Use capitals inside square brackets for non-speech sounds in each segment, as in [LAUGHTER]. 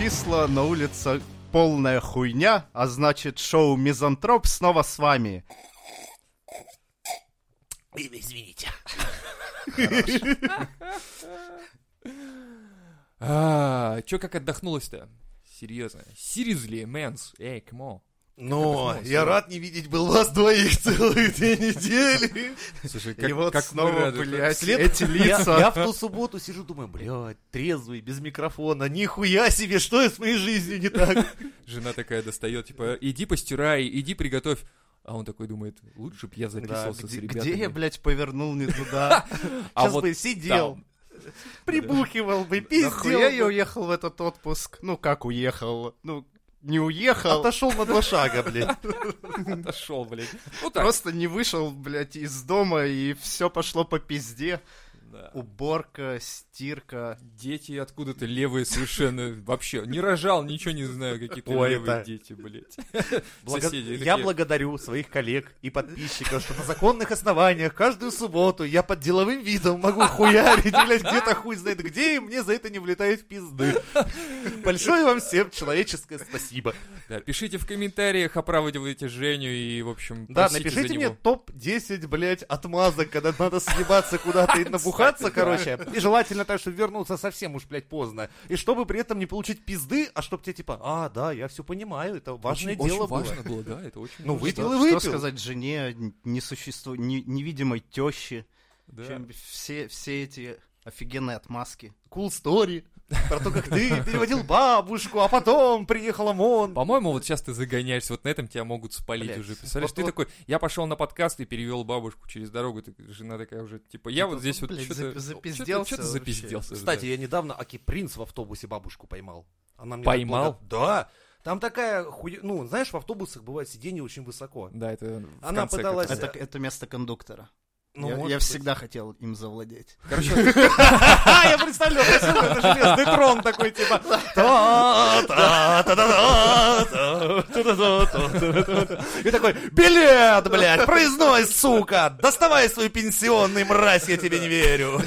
числа, на улице полная хуйня, а значит шоу Мизантроп снова с вами. Извините. А, чё как отдохнулось-то? Серьезно. Seriously, mans. Эй, come on. Но Как я рад не видеть был вас двоих целые две недели. Слушай, И вот мы снова, блядь, След- эти Я, лица. я в ту субботу сижу, думаю, блядь, трезвый, без микрофона, нихуя себе, что с моей жизнью не так? Жена такая достает, типа, иди постирай, иди приготовь. А он такой думает, лучше б я записывался с где, ребятами. где я, блядь, повернул не туда? [LAUGHS] А Сейчас вот бы сидел, прибухивал бы, Нахуя я пиздел. уехал в этот отпуск? Ну, как уехал? Ну, не уехал. Отошел на два шага, блядь. [LAUGHS] Отошел, блядь. Ну. Просто не вышел, блядь, из дома, и все пошло по пизде. Да. Уборка, стирка. Дети откуда-то левые совершенно вообще. Не рожал, ничего не знаю, какие-то Ой, левые это- дети, блядь. [LAUGHS] Блага- Соседи Я такие, благодарю своих коллег и подписчиков, что на законных основаниях каждую субботу я под деловым видом могу хуярить, блядь, где-то хуй знает где, и мне за это не влетает в пизды. Большое вам всем человеческое спасибо. да, пишите в комментариях, оправдывайте Женю и, в общем, Да, напишите мне него. топ-10, блядь, отмазок, когда надо съебаться куда-то и набухаться, короче. И желательно так, чтобы вернуться совсем уж, блядь, поздно. И чтобы при этом не получить пизды, а чтобы тебе типа, а, да, я все понимаю, это важное очень, дело очень было. важно было, да, это очень Ну, важно. выпил Что, и что выпил. сказать жене, несуществу... не- невидимой тещи? Да. Чем все, все эти офигенные отмазки. Cool story. Про то, как ты переводил бабушку, а потом приехал ОМОН. По-моему, вот сейчас ты загоняешься, вот на этом тебя могут спалить Блядь, уже. Представляешь, вот- ты вот- такой, я пошел на подкаст и перевел бабушку через дорогу, так жена такая уже, типа, я Типа, вот здесь вот что-то... Что-то запизделся. Кстати, да. я недавно Аки Принц в автобусе бабушку поймал. Она мне Поймал? Да. Там такая хуй... Ну, знаешь, в автобусах бывает сиденье очень высоко. Да, это Она пыталась-. Это, это место кондуктора. Ну, я, я всегда хотел им завладеть. Короче, [LAUGHS] я представляю, это железный трон такой, типа... И такой, билет, блядь, проездной, сука, доставай свой пенсионный, мразь, я тебе не верю.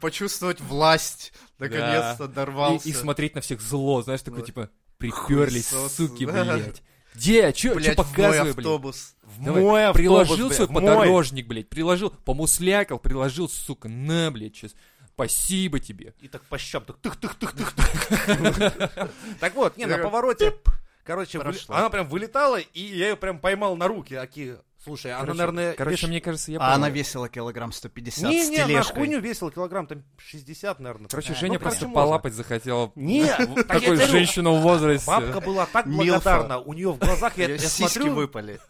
Почувствовать власть, наконец-то дорвался. И смотреть на всех зло, знаешь, такой, типа, приперлись, суки, блядь. Где? Чё, Блядь, чё в мой показывай, блядь? автобус. В Давай, мой автобус, приложил блядь, свой мой. подорожник, блядь, приложил, помуслякал, приложил, сука, на, блядь, сейчас. Спасибо тебе. И так по щам, так тых-тых-тых-тых-тых. [LAUGHS] Так вот, не, на повороте, короче, она прям вылетала, и я ее прям поймал на руки. Аки, слушай, она, Короче, наверное... Короче, веш- мне кажется, я А она весила килограмм 150 с Не, не, на тележкой. хуйню весила килограмм там 60, наверное. Короче, Ну, Женя короче, просто можно. полапать захотела. Не, [LAUGHS] Такой женщину в возрасте. Бабка была так благодарна, у нее в глазах, я, смотрю, выпали.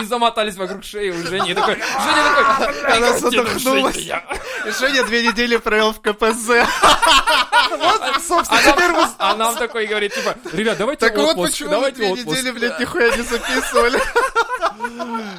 И замотались вокруг шеи у Жени. Такой, Женя такой, Она «Как тебе, задохнулась. Женя?» И Женя две недели провел в КПЗ. А нам- А нам такой говорит, типа, ребят, давайте Так вот отпуск, почему две отпуск. недели, блядь, нихуя не записывали.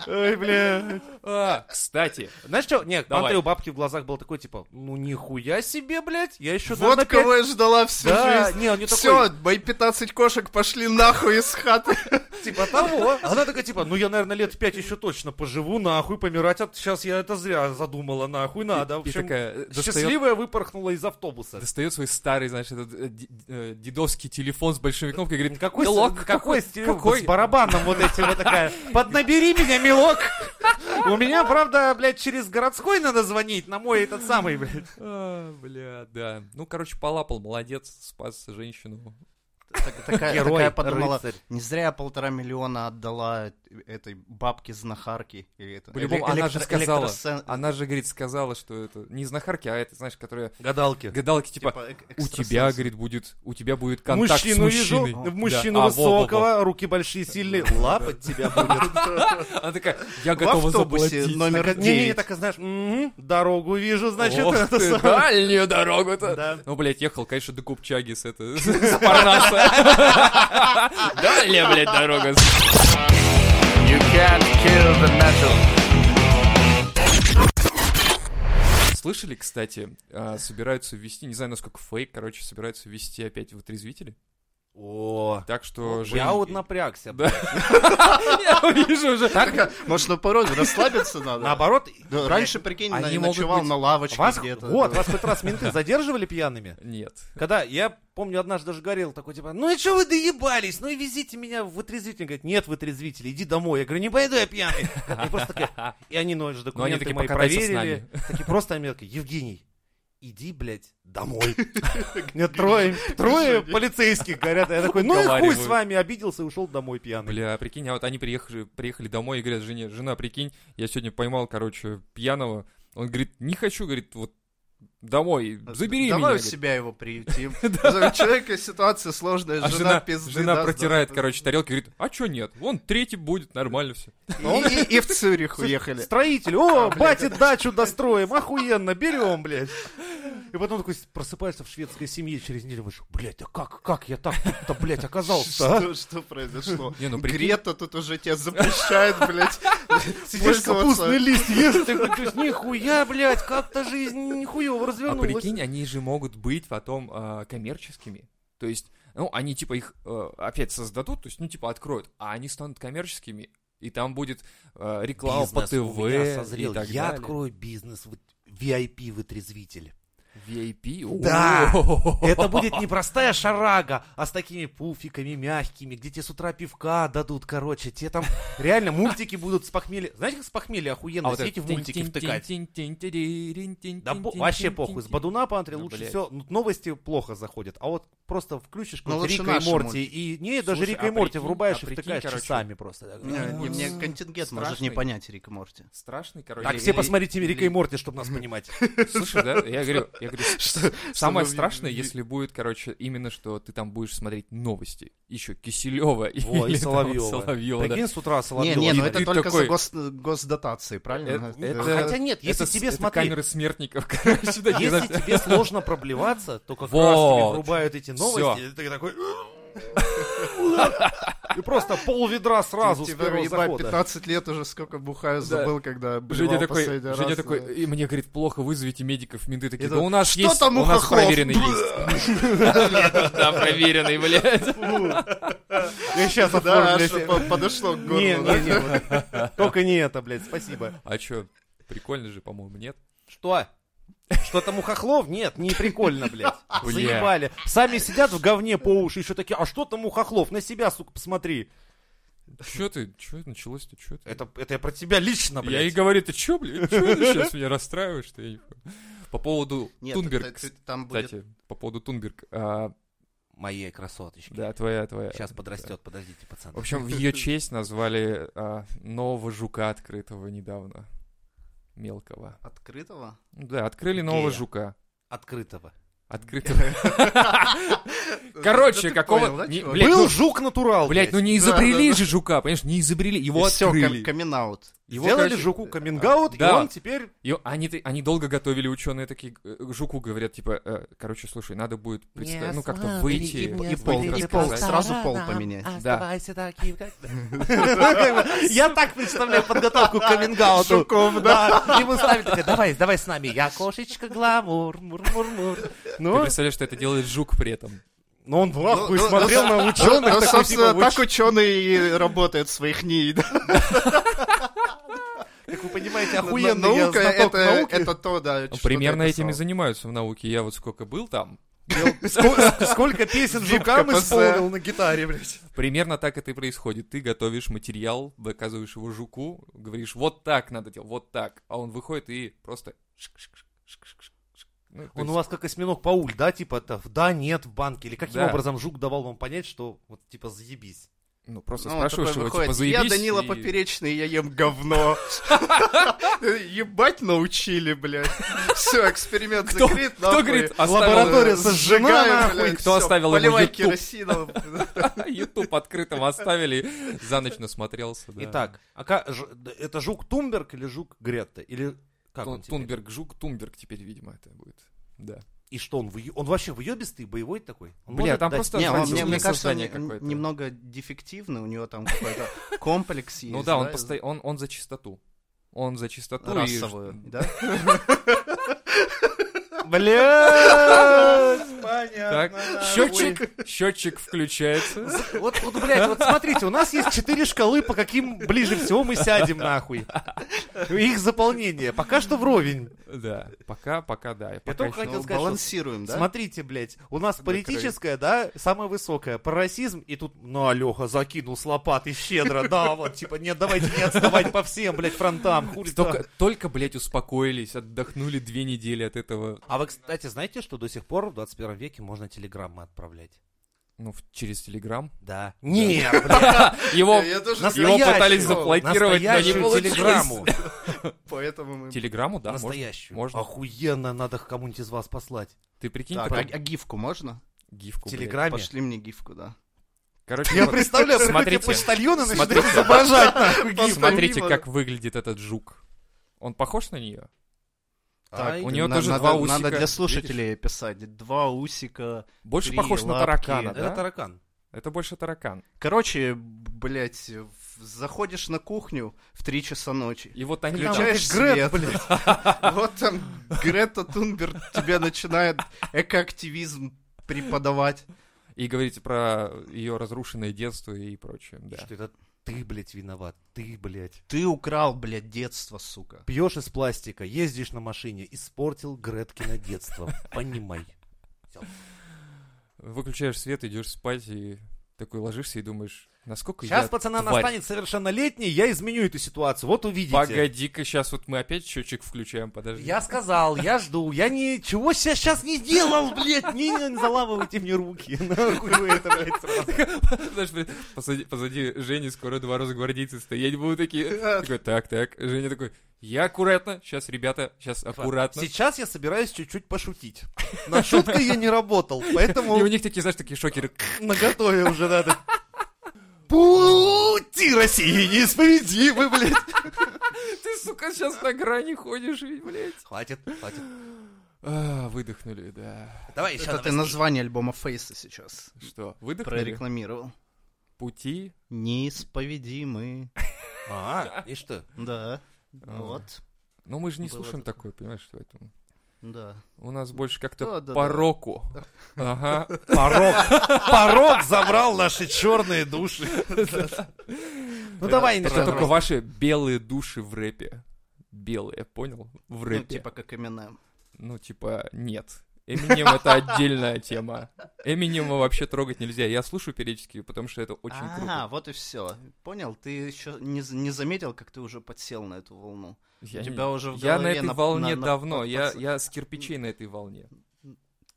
Oi, blé. А, Кстати, Знаешь что, нет, Давай. Андрею бабки в глазах был такой, типа, ну нихуя себе, блядь, я еще Вот кого я ждала всю Да, жизнь. не, он не Все, такой, мои 15 кошек пошли нахуй из хаты. [LAUGHS] типа того. Она такая, типа, ну я, наверное, лет пять еще точно поживу, нахуй, помирать от... Сейчас я это зря задумала, нахуй, надо. В общем, такая э, счастливая выпорхнула из автобуса. достает свой старый, знаешь, этот э, э, дедовский телефон с большими кнопками и говорит, Какой, «Милок, с- какой, какой?» с барабаном вот этим вот такая. Поднабери меня, милок. У меня, правда, блядь, через городской надо звонить на мой этот самый, блядь. А, бля, да. Ну, короче, полапал, молодец, спас женщину. Так- Такая, Герой, такая подумала, рыцарь. не зря я полтора миллиона отдала этой бабке знахарки. Или это, По-любому, она же сказала, она же, говорит, сказала, что это не знахарки, а это, знаешь, которая Гадалки. гадалки, типа, эк- у тебя, говорит, будет, у тебя будет контакт Мужчину с вижу, мужчиной. в мужчину Да. А, во, во, во. высокого, руки большие, сильные, лапать тебя будет. [LAUGHS] Она такая, я готова заплатить. номер Так, Не-не-не, 9. так, знаешь, «Мгм, дорогу вижу, значит, Ох это ты, самое». дальнюю дорогу-то. Да. Ну, блядь, ехал, конечно, до Купчаги с [LAUGHS] Парнаса. Дальняя, блядь, дорога. You can't kill the metal. Слышали, кстати, а, собираются ввести, не знаю, насколько фейк, короче, собираются ввести опять вытрезвители? О, Так что... я Жень- вот напрягся. Да. [LAUGHS] Я вижу уже. Так, может, на пороге расслабиться надо? Наоборот, Да, Раньше, прикинь, Они ночевал быть- на лавочке вас, где-то. вот, да. вас хоть раз менты задерживали пьяными? Нет. Когда, я помню, однажды даже говорил такой, типа, ну и что вы доебались, ну и везите меня в вытрезвитель. Говорит, нет вытрезвителя, иди домой. Я говорю, не пойду, я пьяный. И просто такие, и они, ну, же документы такие, мои «Покатайся с проверили. Такие просто такие, Евгений, иди, блядь, домой. [LAUGHS] Мне трое, трое полицейских говорят. Я такой, ну и хуй с вами, обиделся и ушел домой пьяный. Бля, прикинь, а вот они приехали, приехали домой и говорят жене, жена, прикинь, я сегодня поймал, короче, пьяного. Он говорит, не хочу, говорит, вот домой, забери Давай меня. у говорит. себя его приютим. [LAUGHS] У человека ситуация сложная, А жена пизды жена протирает, короче, тарелки, говорит, а чё нет? Вон третий будет, нормально все. И- И в Цюрих уехали. Строитель, о, бати дачу достроим, охуенно, берем, блядь. И потом такой просыпается в шведской семье через неделю, говоришь, блядь, а как, как я так тут-то, блядь, оказался? Что произошло? Ну Грета тут уже тебя запрещает, блядь, Сидишь, капустный лист ешь, ты говоришь, нихуя, блядь, как-то жизнь нихуево а развернулась. прикинь, они же могут быть потом а, коммерческими. То есть, ну, они типа их э, опять создадут, то есть, ну, типа откроют, а они станут коммерческими, и там будет э, реклама по Бизнес ТВ у меня и так Я далее. открою бизнес, VIP-вытрезвитель. VIP? Да! Это будет не простая шарага, а с такими пуфиками мягкими, где тебе с утра пивка дадут, короче. Тебе там реально мультики будут с похмелья. Знаете, как с похмелья охуенно а сидите вот в мультики втыкать? Да вообще похуй. С Бадуна, Пантри, лучше все. Ну, новости плохо заходят. А вот просто включишь Ну, какой-то Рика и Морти, мультики. и не, даже Слушай, Рика и а Морти прикинь- врубаешь а и прикинь, втыкаешь короче, часами просто. Не, не, Мне контингент может не Страшный. понять Рика Морти. Страшный, короче. Так, все посмотрите или- Рика и Морти, чтобы нас понимать. [LAUGHS] Слушай, да, я говорю, я говорю, [LAUGHS] самое страшное, если будет, короче, именно что ты там будешь смотреть новости. Еще Киселева и Соловьева. Прикинь, с утра Не, Соловьева. не, ну И это только за гос- госдотации, правильно? Это- это- Хотя нет, если тебе смотри, камеры смертников, [LAUGHS] короче, Если тебе сложно проблеваться, то как раз тебе врубают эти новости, и ты такой... [LAUGHS] И просто пол ведра сразу с Тебя, первого ебать, захода. 15 лет уже сколько бухаю, Да. забыл, когда Женя такой, Женя такой, и мне говорит, плохо, вызовите медиков, менты такие, Это, да у нас «Что есть, там у у нас хохлов?» проверенный лист. [LAUGHS] [LAUGHS] Да, проверенный, блядь. Я сейчас Да, оформлю подошло к горлу. Только не это, блядь, спасибо. А чё, прикольно же, по-моему, нет? Что? Что там у хохлов? Нет, не прикольно, блядь. [LAUGHS] Бля. Заебали. Сами сидят в говне по уши, еще такие, а что там у хохлов? На себя, сука, посмотри. Чё ты, чё началось-то, чё ты? Это, это я про тебя лично, Я и блядь. говорю, ты чё, блядь, чё ты сейчас меня расстраиваешь, что я не. По поводу Нет, Тунберг, это- это там будет... кстати, по поводу Тунберг, а, Моей красоточки. да, твоя, твоя. Сейчас да. подрастет, подождите, пацаны. В общем, в ее честь назвали а, нового жука, открытого недавно. Мелкого. Открытого? Да, открыли нового Гея. жука. Открытого. Открытого. [LAUGHS] Короче, какого... Был ну, жук натурал, Блядь, ну не изобрели же жука, понимаешь, не изобрели, его Все, открыли. Его, Сделали короче, жуку камингаут, и да. он теперь... И они, они долго готовили, ученые такие э, жуку говорят, типа, э, короче, слушай, надо будет представить, ну как-то выйти, И пол, и пол, сразу пол поменять. Да. Оставайся таким, как... [LAUGHS] Я так представляю подготовку к камингауту. Жуков, да. Ему ставят такая, давай, давай с нами, я кошечка гламур, мур-мур-мур. Ты Ну, представляешь, что это делает жук при этом. но он в ахуе Ну, ну, смотрел ну, на Ну, ученых, ну, такой, собственно, типа, так ч- ученые и работают в своих НИИ. да. [LAUGHS] как вы понимаете, я Наука это, это то, да. Ну, примерно ты этим и занимаются в науке. Я вот сколько был там, [LAUGHS] Сколько, сколько песен жукам исполнил на гитаре, блядь. примерно так это и происходит. Ты готовишь материал, доказываешь его жуку, говоришь, вот так надо делать, вот так. А он выходит и просто... Ну, Он у есть- вас как осьминог Пауль, да, типа, это в да, нет в банке, или каким Да. образом жук давал вам понять, что вот, типа, заебись? Ну, просто Ну, спрашиваешь такой его, выходит, типа, Я заебись. Данила и- Поперечный, я ем говно. [LAUGHS] Ебать научили, блядь. Все, эксперимент закрыт. кто говорит, Лаборатория сожжена, сжигаю, нахуй. блядь, Кто оставил ему Поливай YouTube? керосином. [LAUGHS] YouTube открытым оставили, за ночь насмотрелся. да. Итак, а это жук Тумберг или жук Гретта? Или как Тун- он теперь? Тунберг, жук, Тунберг теперь, видимо, это будет. Да. И что, он, выё- он вообще выебистый, боевой такой? Он Бля, там дать- просто Не, он, мне, мне кажется, создание он какое-то. немного дефективный, у него там какой-то [LAUGHS] комплекс есть. Ну да, он, посто- он, он за чистоту. Он за чистоту и... Расовую, [LAUGHS] [LAUGHS] да? Блядь, Так, счетчик, счетчик включается. Вот, вот, блядь, вот смотрите, у нас есть четыре шкалы, по каким ближе всего мы сядем, нахуй. Их заполнение. Пока что вровень. Да, пока, пока, да. пока только хотел сказать, что балансируем, да? Смотрите, блядь, у нас политическая, да, самая высокая, про расизм, и тут, ну, Алёха закинул с лопаты щедро, да, вот, типа, нет, давайте не отставать по всем, блядь, фронтам, хули Только, только, блядь, успокоились, отдохнули две недели от этого. А вы, кстати, знаете, что до сих пор в 21 веке можно телеграммы отправлять? Ну, через Телеграм. Да. Нет, [LAUGHS] Его, пытались заблокировать, но не получилось. телеграмму. Поэтому мы... Телеграмму, да, можно. Настоящую. можно. Охуенно, надо кому-нибудь из вас послать. Ты прикинь, Так, а, а гифку можно? гифку, В. Телеграме. Пошли мне гифку, да. Короче, Я представляю, Смотрите. смотрите, почтальоны начинают Смотрите. изображать, [LAUGHS] смотрите, как выглядит этот жук. Он похож на нее? Так, у неё На- тоже надо, два усика, Надо для видишь? слушателей писать. Два усика. Больше Три похож на лапки. таракана, Это да? таракан. Это больше таракан. Короче, блять, заходишь на кухню в 3 часа ночи. И вот они Включаешь там... свет. [LAUGHS] Вот там Грета Тунберг тебе начинает экоактивизм преподавать. И говорите про ее разрушенное детство и прочее, да. Что это ты, блядь, виноват. Ты, блядь. Ты украл, блядь, детство, сука. Пьешь из пластика, ездишь на машине, испортил Греткино детство. [LAUGHS] Понимай. Выключаешь свет, идешь спать и такой ложишься и думаешь, насколько Сейчас я пацана тварь. настанет совершеннолетний, я изменю эту ситуацию. Вот увидите. Погоди-ка, сейчас вот мы опять счетчик включаем, подожди. Я сказал, я жду, я ничего сейчас не делал, блядь, не, не заламывайте мне руки. [LAUGHS] Нахуй вы это, блядь. Знаешь, блин, позади, позади Жени скоро два росгвардейца стоять будут такие. Такой, так, так. Женя такой, я аккуратно. Сейчас, ребята, сейчас аккуратно. Сейчас я собираюсь чуть-чуть пошутить. На шуткой я не работал, поэтому И у них такие, знаешь, такие шокеры. [LAUGHS] наготове уже надо. Пути России неисповедимы, блядь. [LAUGHS] Ты, сука, сейчас на грани ходишь, ведь, блядь. Хватит, хватит. А, выдохнули, да. Давай еще Это ты название альбома Фейса сейчас Что, выдохнули? прорекламировал. Пути? Неисповедимы. А, и что? Да. А. Вот. Ну, мы же не слушаем такое. такое, понимаешь, поэтому. Да. У нас больше как-то Да, да, по да. року. Ага. Порог, [LAUGHS] порог забрал наши черные души. Ну давай, Это Миша, только ваши белые души в рэпе. Белые, понял? В Ну, рэпе. типа как Eminem. Ну, типа, нет. Эминем это отдельная тема. Эминема вообще трогать нельзя. Я слушаю периодически, потому что это очень А, круто. вот и все. Понял? Ты еще не, не заметил, как ты уже подсел на эту волну. Я, у не- тебя уже в я на этой на- волне на- давно. я, я с кирпичей на этой волне.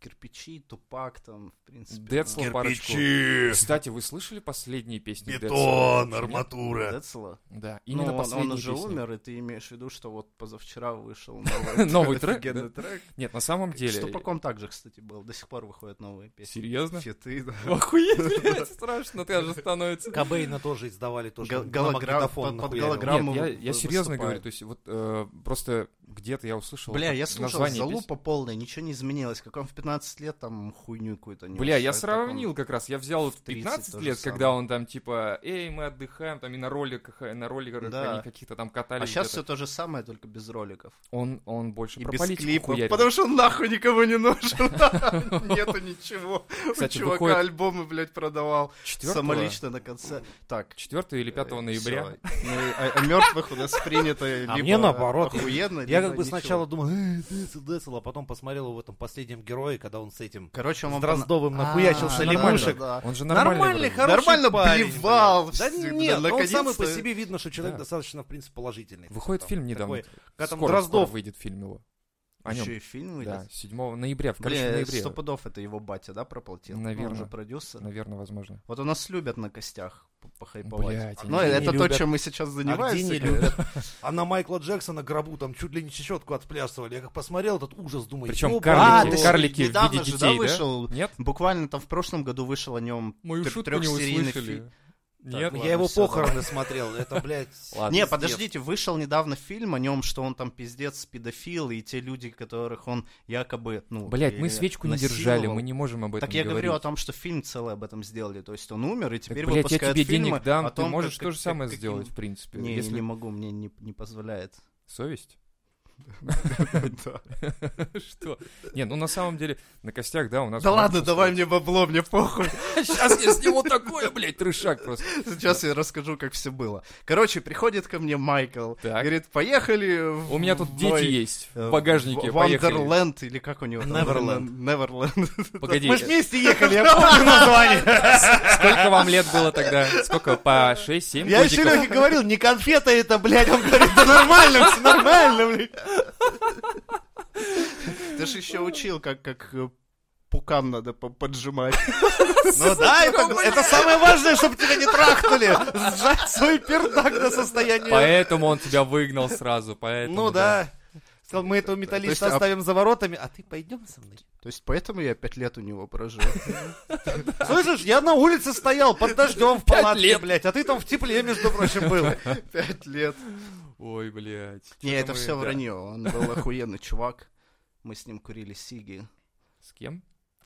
Кирпичи, тупак там, в принципе. Децл ну, парочку. Кирпичи, Кстати, вы слышали последние песни Децла? бетон, Нет? арматура. Децла? Да, Ну, именно он, последние он уже песни. умер, и ты имеешь в виду, что вот позавчера вышел [LAUGHS] новый, Новый трек, офигенный трек. Нет, на самом С деле... Тупаком также, кстати, был. До сих пор выходят новые песни. Серьезно? Фиты, да. [LAUGHS] Охуеть, страшно тоже становится. Кобейна тоже издавали тоже. Гол- на голограмм- магнитофон под- голограмму Нет, я, серьезно говорю, то есть вот э, просто где-то я услышал Бля, я слушал залупа полная, ничего не изменилось. Как он в 15 лет там хуйню какую-то нес, Бля, я так он- сравнил как раз, я взял вот в 30 15 то же лет, самое. когда он там типа, эй, мы отдыхаем, там и на роликах, и на роликах Да. они каких-то там катались. А сейчас все то же самое, только без роликов. Он, он больше И про без политику клипов. хуярил. Потому что он нахуй никому не нужен. [LAUGHS] [LAUGHS] Нету ничего. У чувака альбомы, блядь, продавал. 4 Самолично на конце. Так. 4 или 5 э, ноября. Ну, а, а мертвых у нас принято А либо мне наоборот. охуенно, Я как бы сначала думал, э, Децл, Децл, а потом посмотрел его в этом последнем герое, когда он с этим Короче, он с Дроздовым А, да, да. Он же нормальный, хороший Нормально блевал. Да нет, он самый по себе видно, что человек достаточно, в принципе, положительный. Выходит Там фильм недавно. Скоро, Дроздов- выйдет фильм его. О нем. Еще и фильм выйдет. Да, 7 ноября, в Бля, ноябре. сто пудов это его батя, да, проплатил? Наверно. Он же продюсер. Наверное, возможно. Вот у нас любят на костях похайповать. Блядь, Ну, они это не то, любят. чем мы сейчас А где занимаемся. не любят? А на Майкла Джексона гробу там чуть ли не чечетку отплясывали. Я как посмотрел этот ужас, думаю, Причем карлики, ты карлики в виде же, да, детей, да? вышел? Нет? Буквально там в прошлом году вышел о нем Мою шутку не трехсерийный услышали. Нет? ладно, Я его похороны смотрел. Это, блядь... [LAUGHS] Ладно. Не, подождите, вышел недавно фильм о нем, что он там пиздец педофил, и те люди, которых он якобы, ну... Блять, мы или свечку не держали, мы не можем об этом Так я говорить. говорю о том, что фильм целый об этом сделали. То есть он умер, и Так, теперь блядь, я тебе фильмы денег дам, о ты можешь как- то же как- самое каким- сделать, в принципе. Не, Если не могу, мне не, не позволяет. совесть. [LAUGHS] Что? Не, ну на самом деле, на костях, да, у нас... Да ладно, давай мне бабло, мне похуй. [LAUGHS] Сейчас я сниму такое, блядь, трешак просто. Сейчас я расскажу, как все было. Короче, приходит ко мне Майкл, говорит, поехали У меня тут дети есть э, в багажнике, в- поехали. Вандерленд, или как у него там? Неверленд. Неверленд. [LAUGHS] Погоди, Мы вместе ехали, я помню название. сколько вам лет было тогда? Сколько, по 6-7 Я еще Лехе говорил, не конфета это, блядь. Он говорит, да нормально, все нормально, блядь. [LAUGHS] Ты же еще учил, как, как э, пукан надо по- поджимать. [LAUGHS] Ну да, это, самое важное, чтобы тебя не трахнули. Сжать свой пердак до состояния... Поэтому он тебя выгнал сразу, поэтому... Ну да. Сказал, мы этого металлиста а- оставим за воротами, а ты пойдем со мной. То есть поэтому я пять лет у него прожил. [LAUGHS] Слышишь, я на улице стоял под дождем в Пять палатке, лет. блядь, а ты там в тепле, между прочим, был. Пять лет. Ой, блядь. Не, это мы- все да. вранье. Он был [LAUGHS] охуенный чувак. Мы с ним курили сиги. С кем?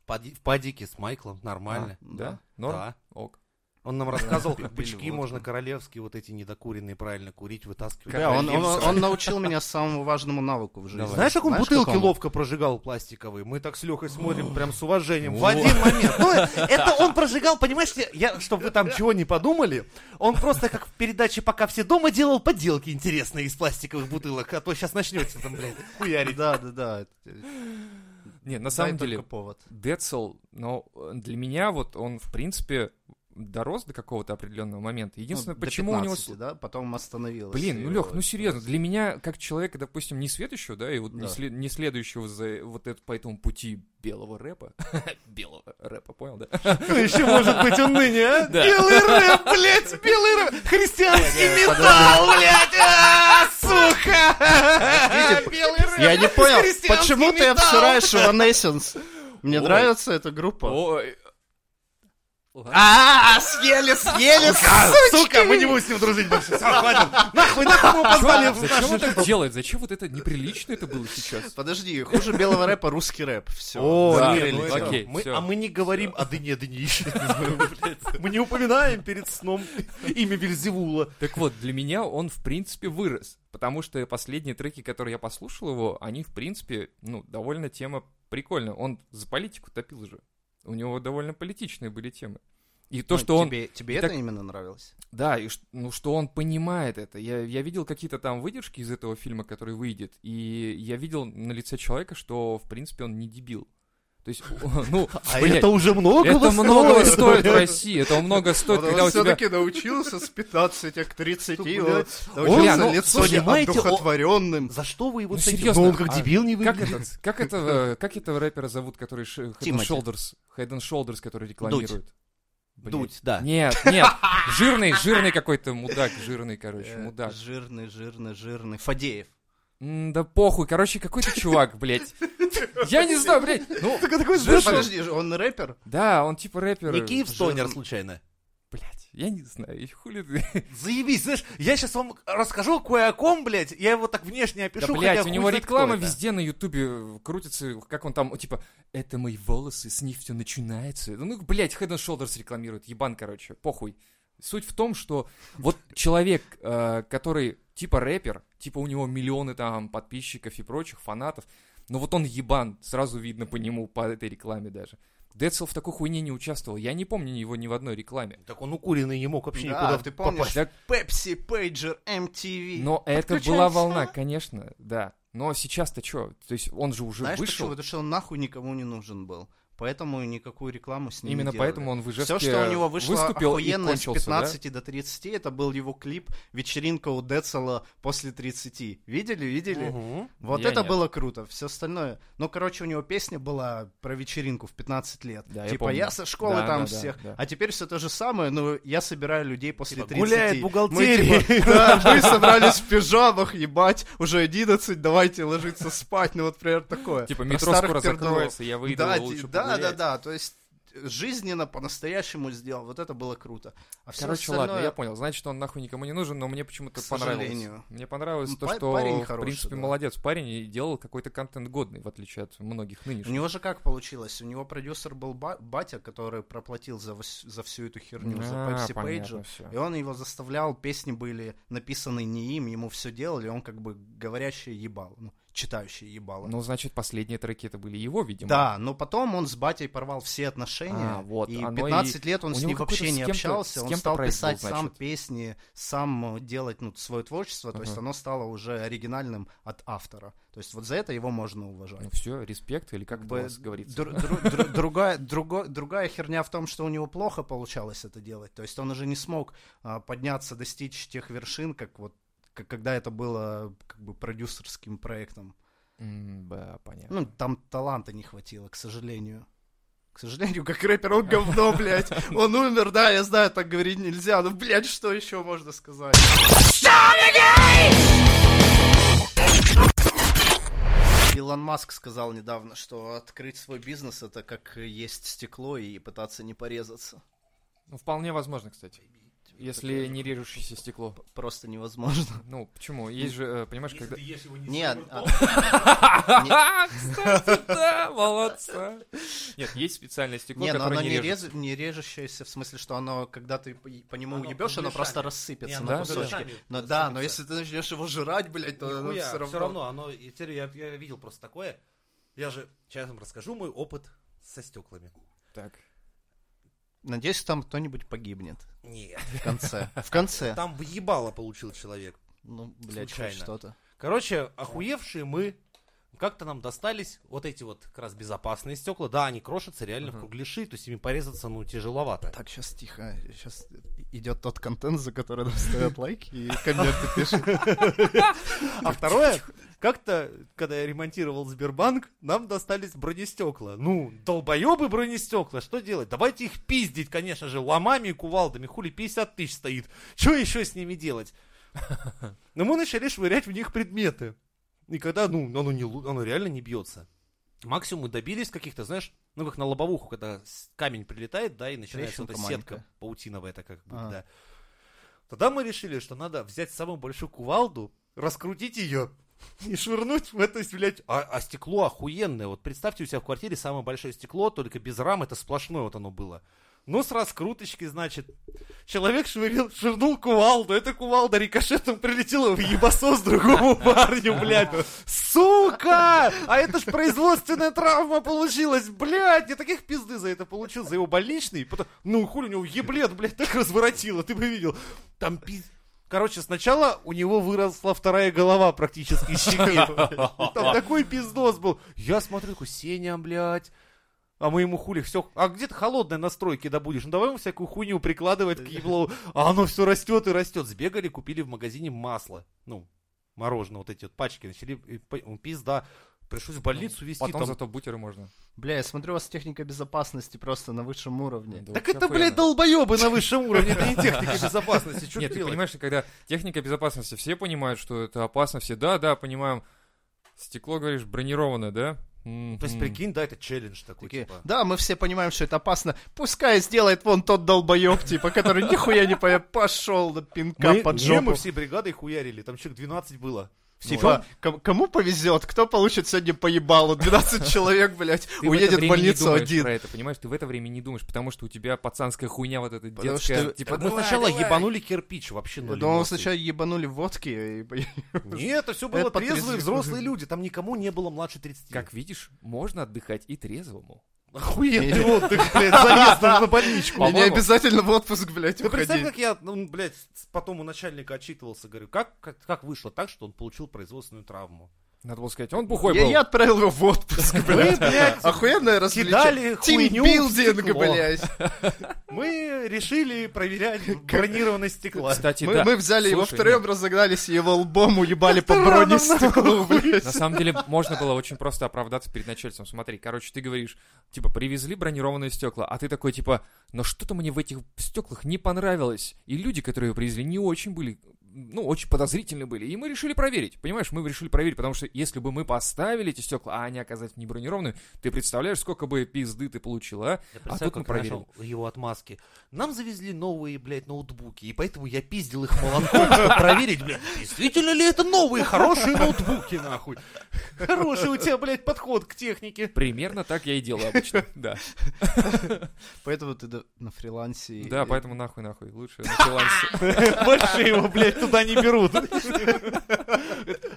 В падике с Майклом, нормально. Да? Норм? Да. Ок. Он нам рассказывал, как бычки можно королевские вот эти недокуренные правильно курить, вытаскивать. Да, он, он- Королевская. он научил меня самому важному навыку в жизни. Знаешь, как он бутылки какому? ловко прожигал пластиковые? Мы так с Лехой смотрим прям с уважением. В один момент. [LAUGHS] Ну, это он прожигал, понимаете, я, чтобы вы там чего не подумали, он просто как в передаче «Пока все дома» делал поделки интересные из пластиковых бутылок, а то сейчас начнете там, блядь, хуярить. Да, да, да. Не, на самом только деле, повод. Децл, но для меня вот он, в принципе, дорос до какого-то определенного момента. Единственное, Ну, почему у него... 15, да, потом остановилось. Блин, ну, Лех, ну серьезно, для меня, как человека, допустим, не светящего, да, и вот не, Да. след- не следующего за вот это, по этому пути белого рэпа, [LAUGHS] белого рэпа, понял, да? Что еще может быть уныние, а? Да. Белый рэп, блядь, белый рэп, христианский металл, блядь, а, сука! [LAUGHS] Белый рэп, Я не понял, почему ты обсираешь Evanescence? Мне Ой. нравится эта группа. Ой, А, съели, съели, Сука, мы не будем с ним дружить больше. Всё, хватит. Нахуй, нахуй мы позвали в зачем он так делает? Зачем вот это неприлично это было сейчас? Подожди, хуже белого рэпа русский рэп. Все. О, нет, ну окей, а мы не говорим о дыне днище. Мы не упоминаем перед сном имя Вильзевула. Так вот, для меня он, в принципе, вырос. Потому что последние треки, которые я послушал его, они, в принципе, ну, довольно тема прикольная. Он за политику топил же. У него довольно политичные были темы. И то, Ну, что он... Тебе, тебе и это так- именно нравилось? Да, и ну, что он понимает это. Я, я видел какие-то там выдержки из этого фильма, который выйдет, и я видел на лице человека, что, в принципе, он не дебил. То есть, ну, [LAUGHS] А блядь, это уже многого это многого стоит. [LAUGHS] стоит в России, это много стоит, когда у тебя... все-таки научился с 15 к 30, Блядь. вот, Он, научился ну, лицо понимаете, он- одухотворенным. За что вы его Ну, цените? серьезно, Ну, он как а дебил не Как выглядит. этот, как этого, [LAUGHS] как этого рэпера зовут, который ш- Head and Тимати. Shoulders, Head and Shoulders, который рекламирует? Блядь. Дудь, да. Нет, нет, жирный, жирный какой-то мудак, жирный, короче, Э, мудак. Жирный, жирный, жирный. Фадеев. Да похуй, короче, какой-то чувак, блядь. Я не знаю, блядь. Ну, Подожди, он рэпер? да, он типа рэпер. Не Киев Стонер, случайно. Блядь, я не знаю, хули ты. Заебись, знаешь, я сейчас вам расскажу кое о ком, блядь, я его так внешне Да, опишу, блядь, хотя у него реклама везде на ютубе крутится, как он там, типа, это мои волосы, с них все начинается. Ну, блядь, Head and Shoulders рекламирует, ебан, короче, похуй. Суть в том, что вот человек, э, который типа рэпер, типа у него миллионы там подписчиков и прочих, фанатов, но вот он ебан, сразу видно по нему, по этой рекламе даже. Децл в такой хуйне не участвовал, я не помню его ни в одной рекламе. Так он укуренный не мог вообще Да, никуда ты помнишь? попасть. Да, Пепси, Пейджер, MTV. но это была волна, конечно, да. Но сейчас-то что? То есть он же уже Знаешь вышел. почему? Потому что он нахуй никому не нужен был. Поэтому никакую рекламу с ним Именно не поэтому он в Ижевске Все, что у него вышло выступил охуенно с кончился, 15 до 30, это был его клип «Вечеринка у Децела после 30». Видели, видели? Мгм. Вот Я это нет. было круто, все остальное. Ну, короче, у него песня была про вечеринку в 15 лет. Да, я типа, помню. я со школы Да, там да, да, всех. да. А теперь все то же самое, но я собираю людей после Типа, 30. гуляет Мы, бухгалтерия. типа, [LAUGHS] да, мы собрались в пижамах, ебать, уже 11, давайте ложиться спать. Ну, вот, например, такое. Типа метро скоро закроется, я выйду, Да, лучше ди- да, да, да, то есть жизненно, по-настоящему сделал. Вот это было круто. А всё Короче, остальное- ладно, я понял. Значит, он нахуй никому не нужен, но мне почему-то понравилось. Мне понравилось Ну, то, что, парень в хороший, принципе, да. молодец парень и делал какой-то контент годный, в отличие от многих У нынешних. него же как получилось? У него продюсер был ба- батя, который проплатил за, за всю эту херню, за А, Pepsi понятно Page. И он его заставлял, песни были написаны не им, ему все делали, он как бы говорящий ебал. Ну, читающие ебало. Ну, значит, последние треки это были его, видимо. Да, но потом он с батей порвал все отношения, А, вот, и оно 15 и- лет он у с ним вообще не общался, он стал проект был, писать сам песни, сам э, делать ну, свое творчество, то есть оно стало уже оригинальным от автора. То есть вот за это его можно уважать. Ну все, респект, или как бы говорится. дру- дру- дру- другая, друго- другая херня в том, что у него плохо получалось это делать. То есть он уже не смог а, подняться, достичь тех вершин, как вот когда это было как бы продюсерским проектом. Да, понятно. Ну, там таланта не хватило, к сожалению. К сожалению, как рэпер, он говно, [LAUGHS] блядь. Он умер, да, я знаю, так говорить нельзя. Ну, блядь, что еще можно сказать? Илон Маск сказал недавно, что открыть свой бизнес это как есть стекло и пытаться не порезаться. Ну, вполне возможно, кстати. Если не режущееся стекло. Просто невозможно. [LAUGHS] Ну, почему? Есть же, э, понимаешь, когда... Нет, а- [LAUGHS] Кстати, да, молодца. Нет, есть специальное стекло, Не, но которое оно не не, режется. рез- не режущееся, в смысле, что оно, когда ты по, нему Оно уебешь, оно просто рассыпется Не, на кусочки. Но да, но если ты начнешь его жрать, блядь, то оно все все равно... равно, оно, теперь я, я видел просто такое. Я же сейчас вам расскажу мой опыт со стеклами. Так. Надеюсь, там кто-нибудь погибнет Нет. в конце. [LAUGHS] В конце. Там въебало получил человек. Ну, блядь, Случайно. что-то. Короче, охуевшие мы, как-то нам достались вот эти вот как раз безопасные стекла. Да, они крошатся реально в Мгм. кругляши, то есть ими порезаться, ну, тяжеловато. Так, сейчас тихо. Сейчас идет тот контент, за который нам ставят лайки и комменты пишут. А второе, как-то, когда я ремонтировал Сбербанк, нам достались бронестекла. Ну, долбоебы бронестекла, что делать? Давайте их пиздить, конечно же, ломами и кувалдами. Хули 50 тысяч стоит. Что еще с ними делать? [LAUGHS] Но мы начали швырять в них предметы. И когда, ну, оно, не, оно реально не бьется. Максимум мы добились каких-то, знаешь, ну, как на лобовуху, когда камень прилетает, да, и начинается вот эта Трещинка сетка маленькая. паутиновая, это как бы, А. да. Тогда мы решили, что надо взять самую большую кувалду, раскрутить ее и швырнуть в это, блядь. А, а стекло охуенное. Вот представьте у себя в квартире самое большое стекло, только без рам, это сплошное вот оно было. Ну, с раскруточки, значит. Человек швырил, швырнул кувалду. Эта кувалда рикошетом прилетела в ебасос другому [LAUGHS] парню, блядь. Сука! А это ж производственная травма получилась, блядь. Я таких пизды за это получил, за его больничный. Потом, ну, хули у него еблет, блядь, так разворотило, ты бы видел. Там пиз... Короче, сначала у него выросла вторая голова практически из щеки. Там такой пиздос был. Я смотрю, такой, Сеня, блядь. А мы ему хули, все, а где ты холодной настройки добудешь? Ну давай ему всякую хуйню прикладывать к еблу. А оно все растет и растет. Сбегали, купили в магазине масло. Ну, мороженое, вот эти вот пачки. Начали, ну, пизда. Пришлось в больницу везти. Потом там- зато бутеры можно. Бля, я смотрю, у вас техника безопасности просто на высшем уровне. Да Так это, охуенно. блядь, долбоебы на высшем [LAUGHS] уровне, это не техника безопасности. Что Нет, ты понимаешь, что когда техника безопасности, все понимают, что это опасно, все, да, да, понимаем. Стекло, говоришь, бронированное, да? То есть, прикинь, да, это челлендж такой, Такие, типа. Да, мы все понимаем, что это опасно. Пускай сделает вон тот долбоеб, типа, который нихуя не пошел на пинка Мы, под жопу. мы всей бригадой хуярили, там человек 12 было. Типа, ком- кому повезет, кто получит сегодня поебалу? 12 [LAUGHS] человек, блядь, Ты в уедет в не больницу один. про это, понимаешь? Ты в это время не думаешь, потому что у тебя пацанская хуйня вот эта Потому детская. что- Типа, мы давай, сначала давай. ебанули кирпич, вообще Я ноль думал, эмоций. сначала ебанули водки и... [LAUGHS] Нет, это все было Это трезвые взрослые люди, там никому не было младше 30. Как видишь, можно отдыхать и трезвому. Охуенный отдых, [LAUGHS] блядь, заездом на больничку. Мне не обязательно в отпуск, блядь, Ты представь, уходить. как я, ну, блядь, потом у начальника отчитывался, говорю, как, как, как вышло так, что он получил производственную травму? Надо было сказать, он бухой Я, был. я отправил его в отпуск, Вы, блядь. блядь, Охуенное кидали развлечение. Тимбилдинг, блядь. мы решили проверять бронированность стекла. Кстати, Мы, да. мы взяли его Слушай, втроем, разогнались, и его лбом уебали по бронестеклу, блядь. На самом деле, можно было очень просто оправдаться перед начальством. Смотри, короче, ты говоришь, типа, привезли бронированные стекла, а ты такой, типа, но что-то мне в этих стеклах не понравилось. И люди, которые привезли, не очень были, ну, очень подозрительны были. И мы решили проверить. Понимаешь, мы решили проверить, потому что если бы мы поставили эти стекла, а они оказались не бронированные, ты представляешь, сколько бы пизды ты получил, а? Я А представляю, тут мы нашел его отмазки. Нам завезли новые, блядь, ноутбуки, и поэтому я пиздил их молотком, чтобы проверить, блядь, действительно ли это новые хорошие ноутбуки, нахуй. Хороший у тебя, блядь, подход к технике. Примерно так я и делаю обычно, [LAUGHS] да. Поэтому ты на фрилансе. Да, поэтому нахуй, нахуй. Лучше на фрилансе. [LAUGHS] Больше его, блядь, туда не берут.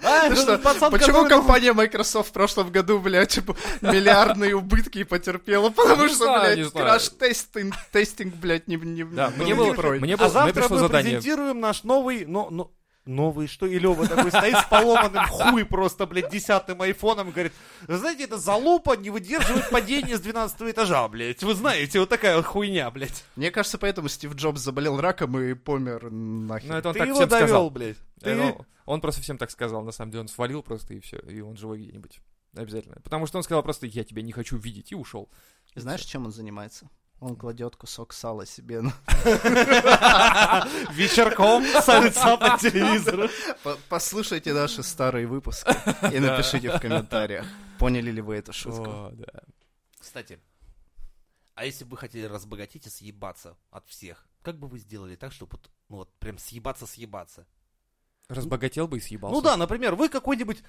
А, пацан, Почему компания Microsoft в прошлом году, блядь, типа, миллиардные убытки потерпела? Потому Не что, блядь, краш-тестинг, тестинг, блядь, не, Да, не мне было, мне А было, мне завтра мы задание. презентируем наш новый, но, но- новый, что и Лева такой стоит с поломанным хуй просто, блядь, десятым айфоном и говорит, «Вы знаете, это залупа не выдерживает падение с 12 этажа, блядь. Вы знаете, вот такая вот хуйня, блядь. Мне кажется, поэтому Стив Джобс заболел раком и помер нахер. Ну, это он Ты так его всем довел, сказал. блядь. Ты- Он просто всем так сказал, на самом деле он свалил просто и все, и он живой где-нибудь. Обязательно. Потому что он сказал просто, я тебя не хочу видеть, и ушел. Знаешь, чем он занимается? Он кладет кусок сала себе на... Вечерком сальца по телевизору. По- Послушайте наши старые выпуски и напишите в комментариях, поняли ли вы эту шутку. Кстати, а если бы вы хотели разбогатеть и съебаться от всех, как бы вы сделали так, чтобы вот, ну вот прям съебаться-съебаться? Разбогател бы и съебался. Ну да, например, вы какой-нибудь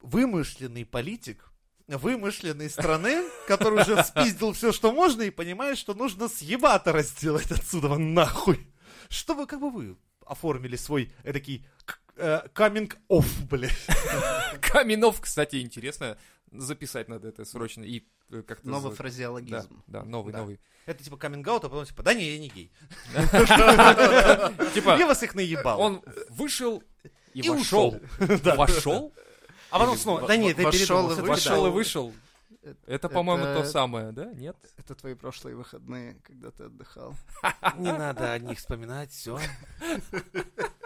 вымышленный политик, вымышленной страны, который уже спиздил все, что можно, и понимает, что нужно съебатора сделать отсюда вон нахуй. Чтобы, как бы вы оформили свой эдакий к- э, coming off, блядь. Каменов, кстати, интересно. Записать надо это срочно. И э, как-то... Новый за- Да, фразеологизм. да, новый, Да. новый. Это типа out, а потом типа, да не, я не гей. Типа, Я вас их наебал. он вышел и вошел. Вошел? А потом снова, да нет, я Вошел передумал. Вошел и вышел. Это- Это, по-моему, это- то самое, да? Нет? Это твои прошлые выходные, когда ты отдыхал. Не надо о них вспоминать, все. [LAUGHS]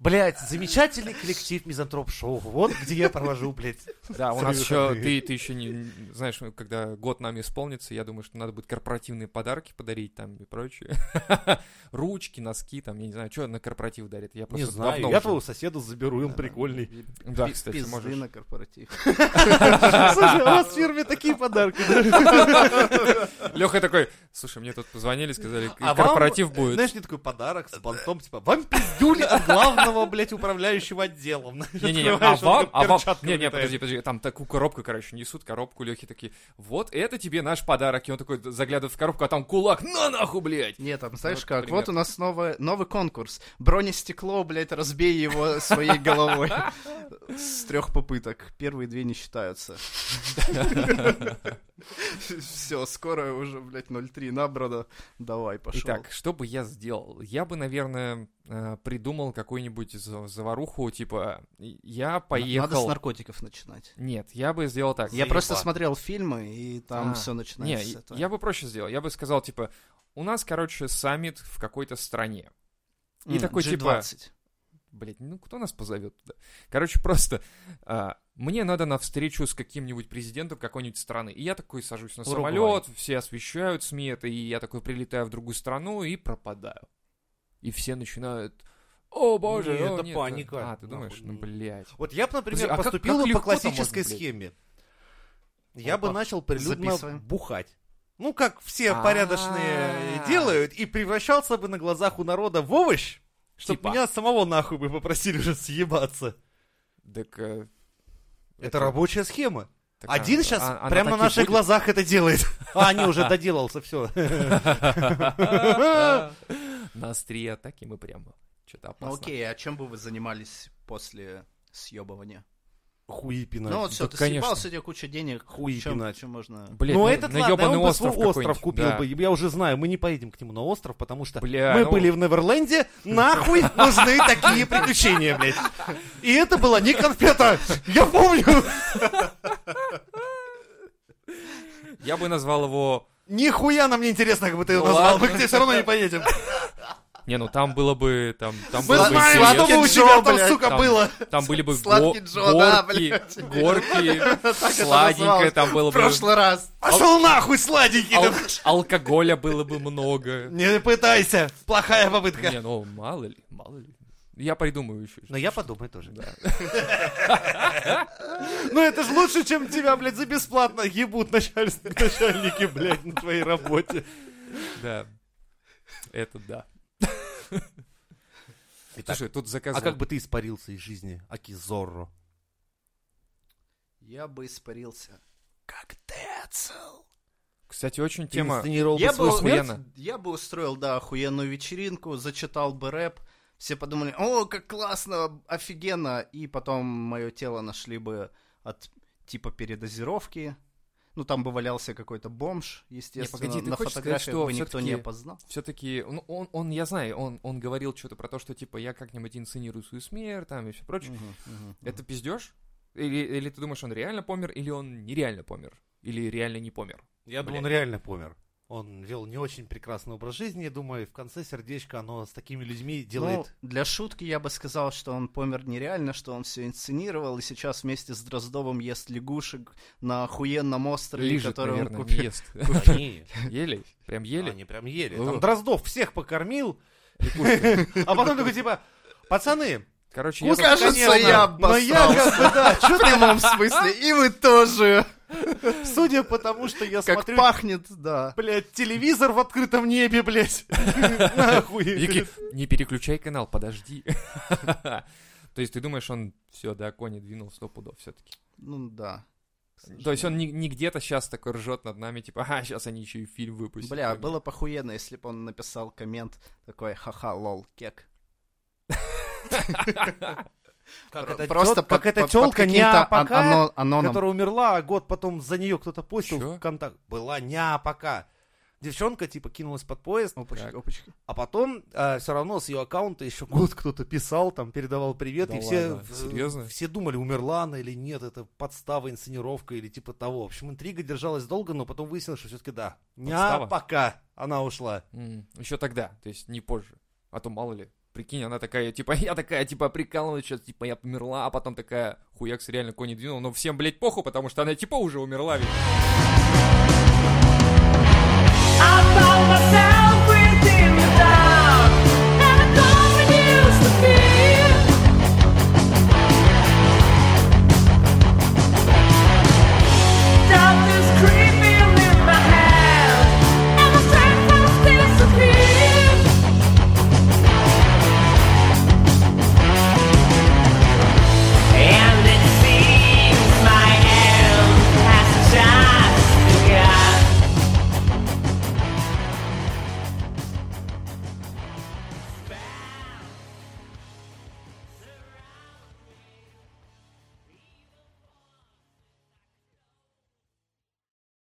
Блять, замечательный коллектив Мизантроп Шоу. Вот где я провожу, блядь. Да, у нас еще, ты, ты еще не, не- знаешь, когда год нам исполнится, я думаю, что надо будет корпоративные подарки подарить там и прочее. [LAUGHS] Ручки, носки, там, я не знаю, что на корпоратив дарит. Я Не просто знаю, давно я уже- твоего соседа заберу, он прикольный. Да, Пи- кстати, Пизды можешь. на корпоратив. [LAUGHS] [LAUGHS] Слушай, у вас в фирме такие подарки. Леха такой, слушай, мне тут позвонили, сказали, А корпоратив будет. Знаешь, не такой подарок с бантом, типа, вам пиздюли от главного, блядь, управляющего отделом. [LAUGHS] Не-не-не, а вам, а вам, не-не, подожди, подожди, там такую коробку, короче, несут коробку, Лехи такие, вот это тебе наш подарок, и он такой заглядывает в коробку, а там кулак, на нахуй, блядь! Нет, там знаешь как, пример. вот у нас новое, новый конкурс. Бронестекло, блядь, разбей его своей головой. [LAUGHS] С трех попыток. Первые две не считаются. Все, скоро уже, блядь, 0,3 набрано. Давай, пошел. Итак, что бы я сделал? Я бы, наверное, э, придумал какую-нибудь за- заваруху, типа, я Надо с поехал... наркотиков начинать. Нет, я бы сделал так. Я просто смотрел фильмы, и там А, все начинается этого. я бы проще сделал. Я бы сказал, типа, у нас, короче, саммит в какой-то стране. И такой, типа, G20. Блять, ну кто нас позовет туда? Короче, просто а, мне надо на встречу с каким-нибудь президентом какой-нибудь страны. И я такой сажусь на Уругвай. самолет, все освещают СМИ это, и я такой прилетаю в другую страну и пропадаю. И все начинают. О боже, Не, о, это нет, паника. А, ты думаешь, ну Нахуй. блять. Вот я бы, например, а как- поступил как бы по классической можно, блядь? схеме. Я Опа. бы начал прилюдно Записываем. бухать. Ну, как все А-а-а. порядочные делают, и превращался бы на глазах у народа в овощ, чтобы Типа. меня самого нахуй бы попросили уже съебаться. Так. э, Это рабочая схема. так Один а- сейчас а- прямо на наших будет? глазах это делает. А, они уже доделался, все. [LAUGHS] На острие атаки мы прямо. Что-то Ну опасно. окей, а чем бы вы занимались после съебывания? Хуи пинать. Ну вот все, да, ты конечно. съебался, у тебя куча денег. Хуи чем, пинать. чем можно... Блядь, ну, на- этот на ладно, он бы остров свой остров купил да. бы. Я уже знаю, мы не поедем к нему на остров, потому что Бля, мы ну- были в Неверленде, нахуй нужны такие приключения, блядь. И это было не конфета, я помню. Я бы назвал его... Нихуя нам не интересно, как бы ты его Ну назвал, мы к тебе все равно не поедем. Не, ну там было бы... Там, там Мы было бы знаем, интересно. что бы у тебя там, блядь, сука, там. было. Там были бы го- Джо, да, горки, блядь. горки, [LAUGHS] сладенькое там было В бы. прошлый раз. Пошел нахуй, сладенький. Ал- алкоголя было бы много. Не пытайся, плохая попытка. Не, ну мало ли, мало ли. Я придумаю еще. Но я подумаю тоже. Да. [LAUGHS] Ну это ж лучше, чем тебя, блядь, за бесплатно ебут начальники, блядь, на твоей работе. Да. Это да. Итак, Слушай, тут а заказывал. как бы ты испарился из жизни Аки Зорро? Я бы испарился. Как Децл. Кстати, очень Ты тема... Я бы, охуенно. я бы устроил, да, охуенную вечеринку, зачитал бы рэп, все подумали, о, как классно, офигенно, и потом мое тело нашли бы от типа передозировки, ну там бы валялся какой-то бомж, естественно, погоди, ты на сказать, фотографиях что бы никто не опознал. Все-таки, он, он, он, я знаю, он, он говорил что-то про то, что, типа, я как-нибудь инсценирую свою смерть, там, и все прочее. Мгм, мгм, Это пиздеж? Или, или ты думаешь, он реально помер, или он нереально помер? Или реально не помер? Я думаю, он реально помер. Он вел не очень прекрасный образ жизни, я думаю, в конце сердечко оно с такими людьми делает... Ну, для шутки я бы сказал, что он помер нереально, что он все инсценировал, и сейчас вместе с Дроздовым ест лягушек на охуенном острове, Лежит, который наверное, он купил. ест. [LAUGHS] Они, [LAUGHS] Ели? Прям ели? они прям ели. Там Дроздов всех покормил, [LAUGHS] а потом такой типа, пацаны, Короче, я Кажется, я но я как бы, да, [LAUGHS] В прямом смысле, и вы тоже. [LAUGHS] судя по тому, что я Как смотрю, пахнет, да. блядь, телевизор в открытом небе, блядь. [LAUGHS] Нахуй. Вики, не переключай канал, подожди. То есть ты думаешь, он все, да, кони двинул сто пудов все-таки. Ну да. То есть он не, не где-то сейчас такой ржет над нами, типа, ага, сейчас они еще и фильм выпустят. Бля, было похуенно, если бы он написал коммент такой, ха-ха, лол, кек. [LAUGHS] Как это Просто как эта под не пока, ан- ано- аноном. которая умерла, а год потом за нее кто-то постил Чё? в контакт. Была не пока. Девчонка, типа, кинулась под поезд, Опачки, опачки. а потом все равно с ее аккаунта еще год кто-то писал, там, передавал привет, Да и все, ладно? Серьезно? все думали, умерла она или нет, это подстава, инсценировка или типа того. В общем, интрига держалась долго, но потом выяснилось, что все-таки да. Не пока она ушла. еще тогда, то есть не позже. А то мало ли. Прикинь, она такая, типа, [LAUGHS] я такая, типа, прикалываюсь, сейчас, типа, я померла, а потом такая, хуякс реально кони двинул, но всем, блядь, похуй, потому что она, типа, уже умерла ведь.